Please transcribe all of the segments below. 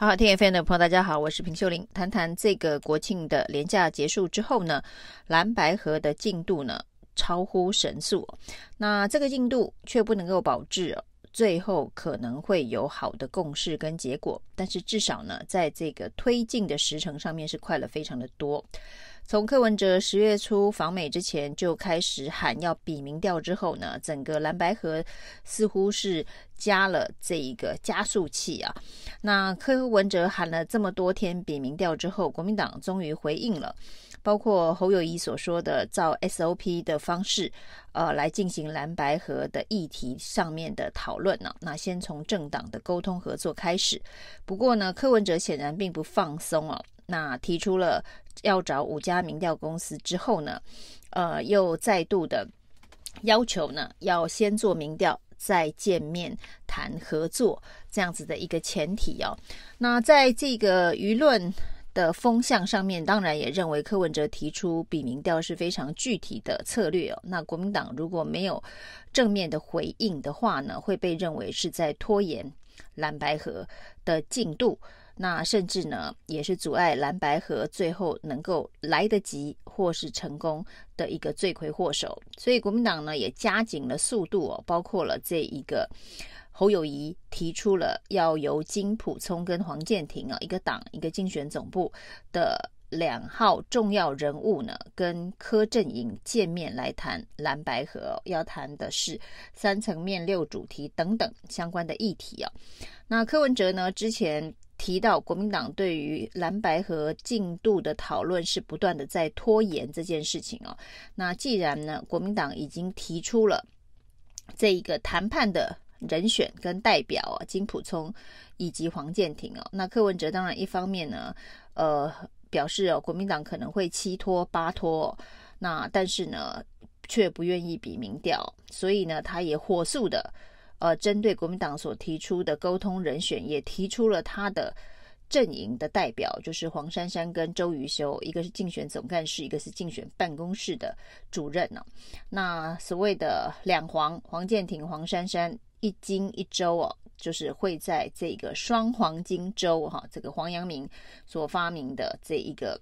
好，听 F N 的朋友，大家好，我是平秀玲，谈谈这个国庆的连假结束之后呢，蓝白河的进度呢超乎神速，那这个进度却不能够保证最后可能会有好的共识跟结果，但是至少呢，在这个推进的时程上面是快了非常的多。从柯文哲十月初访美之前就开始喊要比民调之后呢，整个蓝白河似乎是加了这一个加速器啊。那柯文哲喊了这么多天比民调之后，国民党终于回应了，包括侯友宜所说的照 SOP 的方式，呃，来进行蓝白河的议题上面的讨论呢。那先从政党的沟通合作开始。不过呢，柯文哲显然并不放松哦。那提出了要找五家民调公司之后呢，呃，又再度的要求呢，要先做民调，再见面谈合作，这样子的一个前提哦。那在这个舆论的风向上面，当然也认为柯文哲提出比民调是非常具体的策略哦。那国民党如果没有正面的回应的话呢，会被认为是在拖延蓝白河的进度。那甚至呢，也是阻碍蓝白河最后能够来得及或是成功的一个罪魁祸首。所以国民党呢也加紧了速度哦，包括了这一个侯友宜提出了要由金普聪跟黄建庭啊一个党一个竞选总部的两号重要人物呢，跟柯阵营见面来谈蓝白合，要谈的是三层面六主题等等相关的议题啊。那柯文哲呢之前。提到国民党对于蓝白合进度的讨论是不断的在拖延这件事情哦。那既然呢，国民党已经提出了这一个谈判的人选跟代表啊，金普聪以及黄健庭哦，那柯文哲当然一方面呢，呃，表示哦，国民党可能会七拖八拖，那但是呢，却不愿意比民调，所以呢，他也火速的。呃，针对国民党所提出的沟通人选，也提出了他的阵营的代表，就是黄珊珊跟周瑜修，一个是竞选总干事，一个是竞选办公室的主任呢、哦。那所谓的两黄，黄健庭、黄珊珊一金一周哦，就是会在这个双黄金周哈，这个黄阳明所发明的这一个。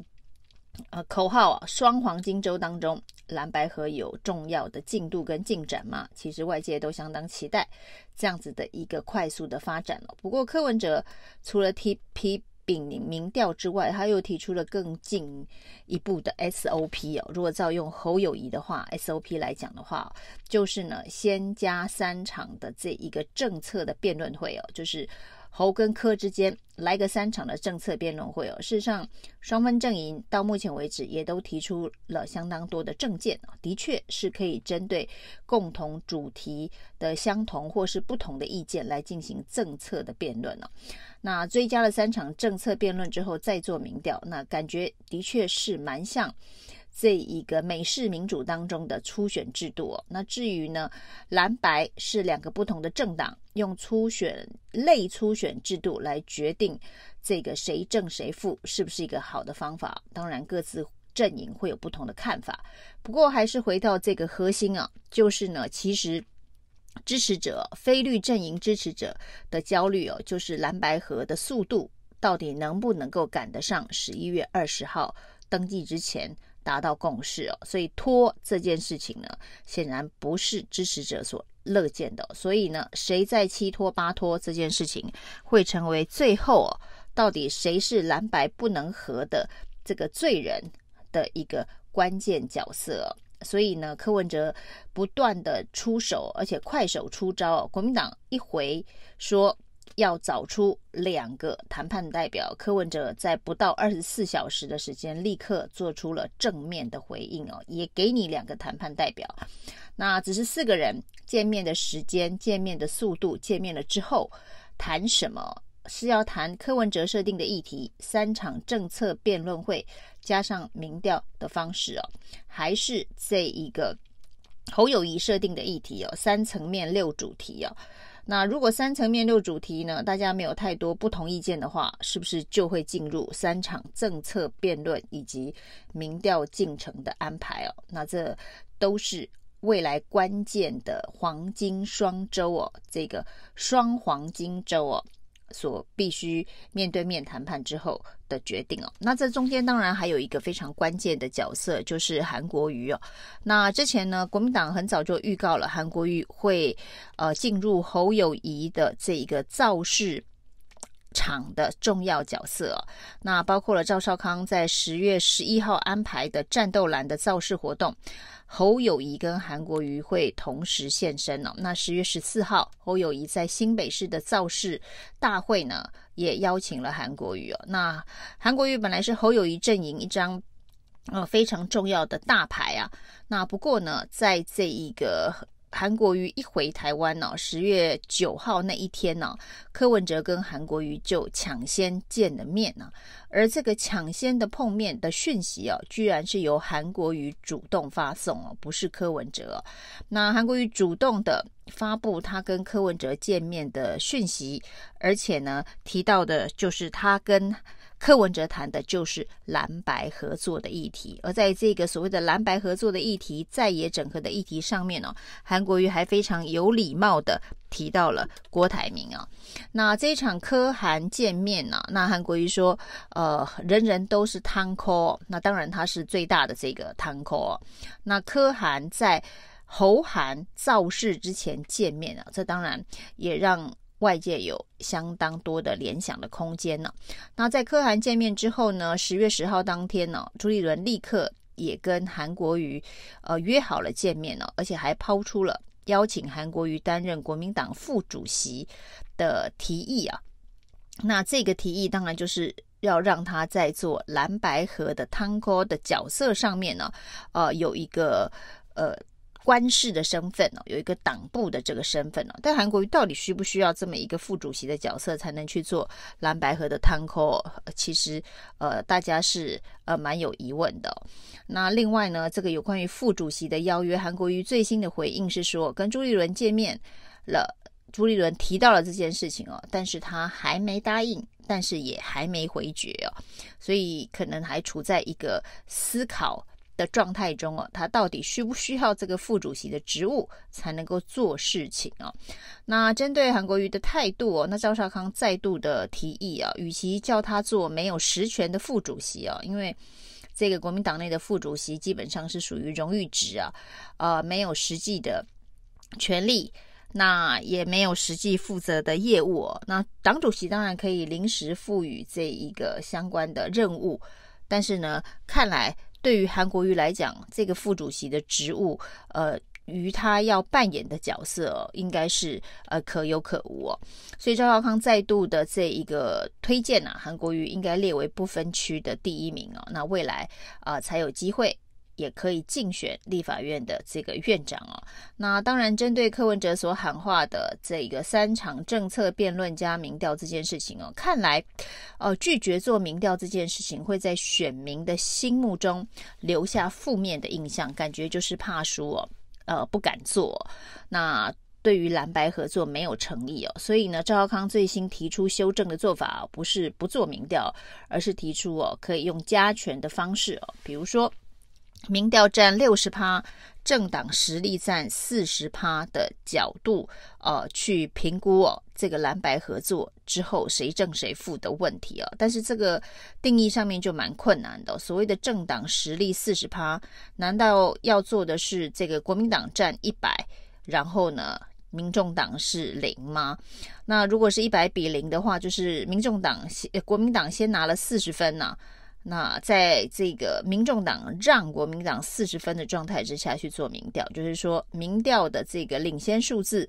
呃，口号啊，双黄金周当中，蓝白河有重要的进度跟进展嘛？其实外界都相当期待这样子的一个快速的发展了。不过柯文哲除了提批并民调之外，他又提出了更进一步的 SOP 哦。如果照用侯友谊的话，SOP 来讲的话，就是呢，先加三场的这一个政策的辩论会哦，就是。侯跟柯之间来个三场的政策辩论会哦，事实上双方阵营到目前为止也都提出了相当多的政见，的确是可以针对共同主题的相同或是不同的意见来进行政策的辩论哦。那追加了三场政策辩论之后再做民调，那感觉的确是蛮像。这一个美式民主当中的初选制度哦，那至于呢，蓝白是两个不同的政党，用初选类初选制度来决定这个谁正谁负，是不是一个好的方法？当然，各自阵营会有不同的看法。不过，还是回到这个核心啊，就是呢，其实支持者非绿阵营支持者的焦虑哦，就是蓝白合的速度到底能不能够赶得上十一月二十号登记之前。达到共识哦，所以拖这件事情呢，显然不是支持者所乐见的。所以呢，谁在七拖八拖这件事情，会成为最后哦，到底谁是蓝白不能合的这个罪人的一个关键角色。所以呢，柯文哲不断的出手，而且快手出招。国民党一回说。要找出两个谈判代表，柯文哲在不到二十四小时的时间，立刻做出了正面的回应哦，也给你两个谈判代表。那只是四个人见面的时间、见面的速度、见面了之后谈什么？是要谈柯文哲设定的议题，三场政策辩论会加上民调的方式哦，还是这一个侯友宜设定的议题哦，三层面六主题哦？那如果三层面六主题呢，大家没有太多不同意见的话，是不是就会进入三场政策辩论以及民调进程的安排哦？那这都是未来关键的黄金双周哦，这个双黄金周哦，所必须面对面谈判之后的决定哦。那这中间当然还有一个非常关键的角色，就是韩国瑜哦。那之前呢，国民党很早就预告了韩国瑜会呃进入侯友谊的这一个造势场的重要角色哦。那包括了赵少康在十月十一号安排的战斗蓝的造势活动。侯友谊跟韩国瑜会同时现身哦。那十月十四号，侯友谊在新北市的造势大会呢，也邀请了韩国瑜哦。那韩国瑜本来是侯友谊阵营一张呃非常重要的大牌啊。那不过呢，在这一个。韩国瑜一回台湾呢，十月九号那一天呢，柯文哲跟韩国瑜就抢先见了面呢。而这个抢先的碰面的讯息哦，居然是由韩国瑜主动发送哦，不是柯文哲。那韩国瑜主动的发布他跟柯文哲见面的讯息，而且呢，提到的就是他跟。柯文哲谈的就是蓝白合作的议题，而在这个所谓的蓝白合作的议题、在野整合的议题上面呢、哦，韩国瑜还非常有礼貌的提到了郭台铭啊。那这一场柯韩见面呢、那韩国瑜说，呃，人人都是汤扣，那当然他是最大的这个汤扣。那柯韩在侯韩造势之前见面啊，这当然也让。外界有相当多的联想的空间呢。那在柯韩见面之后呢，十月十号当天呢，朱立伦立刻也跟韩国瑜呃约好了见面呢，而且还抛出了邀请韩国瑜担任国民党副主席的提议啊。那这个提议当然就是要让他在做蓝白合的汤锅的角色上面呢，呃，有一个呃。官式的身份哦，有一个党部的这个身份哦，但韩国瑜到底需不需要这么一个副主席的角色才能去做蓝白合的摊扣？其实呃，大家是呃蛮有疑问的。那另外呢，这个有关于副主席的邀约，韩国瑜最新的回应是说，跟朱立伦见面了，朱立伦提到了这件事情哦，但是他还没答应，但是也还没回绝哦，所以可能还处在一个思考。的状态中哦，他到底需不需要这个副主席的职务才能够做事情哦？那针对韩国瑜的态度哦，那赵少康再度的提议啊，与其叫他做没有实权的副主席啊，因为这个国民党内的副主席基本上是属于荣誉职啊，呃，没有实际的权力，那也没有实际负责的业务哦。那党主席当然可以临时赋予这一个相关的任务，但是呢，看来。对于韩国瑜来讲，这个副主席的职务，呃，于他要扮演的角色，哦，应该是呃可有可无哦。所以赵少康再度的这一个推荐啊，韩国瑜应该列为不分区的第一名哦。那未来啊，才有机会。也可以竞选立法院的这个院长哦。那当然，针对柯文哲所喊话的这个三场政策辩论加民调这件事情哦，看来，呃，拒绝做民调这件事情会在选民的心目中留下负面的印象，感觉就是怕输哦，呃，不敢做。那对于蓝白合作没有诚意哦，所以呢，赵少康最新提出修正的做法，不是不做民调，而是提出哦，可以用加权的方式哦，比如说。民调占六十趴，政党实力占四十趴的角度，呃，去评估哦，这个蓝白合作之后谁胜谁负的问题啊。但是这个定义上面就蛮困难的。所谓的政党实力四十趴，难道要做的是这个国民党占一百，然后呢，民众党是零吗？那如果是一百比零的话，就是民众党先，国民党先拿了四十分呢、那在这个民众党让国民党四十分的状态之下去做民调，就是说民调的这个领先数字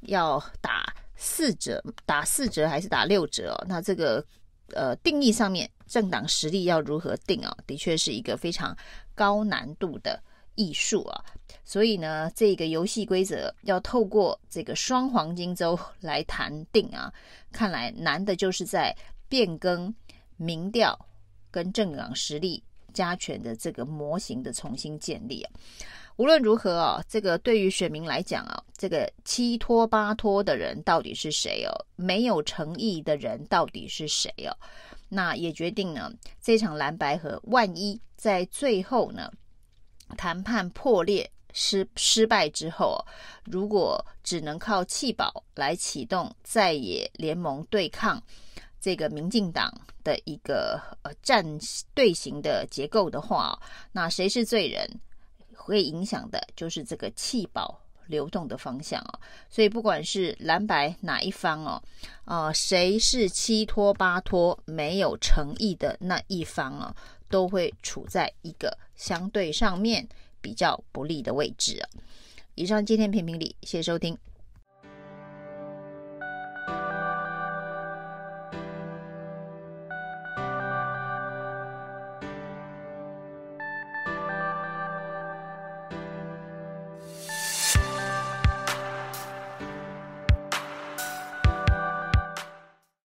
要打四折，打四折还是打六折哦？那这个呃定义上面，政党实力要如何定啊？的确是一个非常高难度的艺术啊。所以呢，这个游戏规则要透过这个双黄金周来谈定啊。看来难的就是在变更民调。跟政党实力加权的这个模型的重新建立啊，无论如何啊，这个对于选民来讲啊，这个七拖八拖的人到底是谁哦？没有诚意的人到底是谁哦？那也决定呢，这场蓝白合万一在最后呢谈判破裂，失失败之后，如果只能靠弃保来启动在野联盟对抗这个民进党的一个呃战队形的结构的话，那谁是罪人？会影响的就是这个弃保流动的方向啊。所以不管是蓝白哪一方哦，啊，谁是七拖八拖没有诚意的那一方啊，都会处在一个相对上面比较不利的位置啊。以上今天评评理，谢谢收听。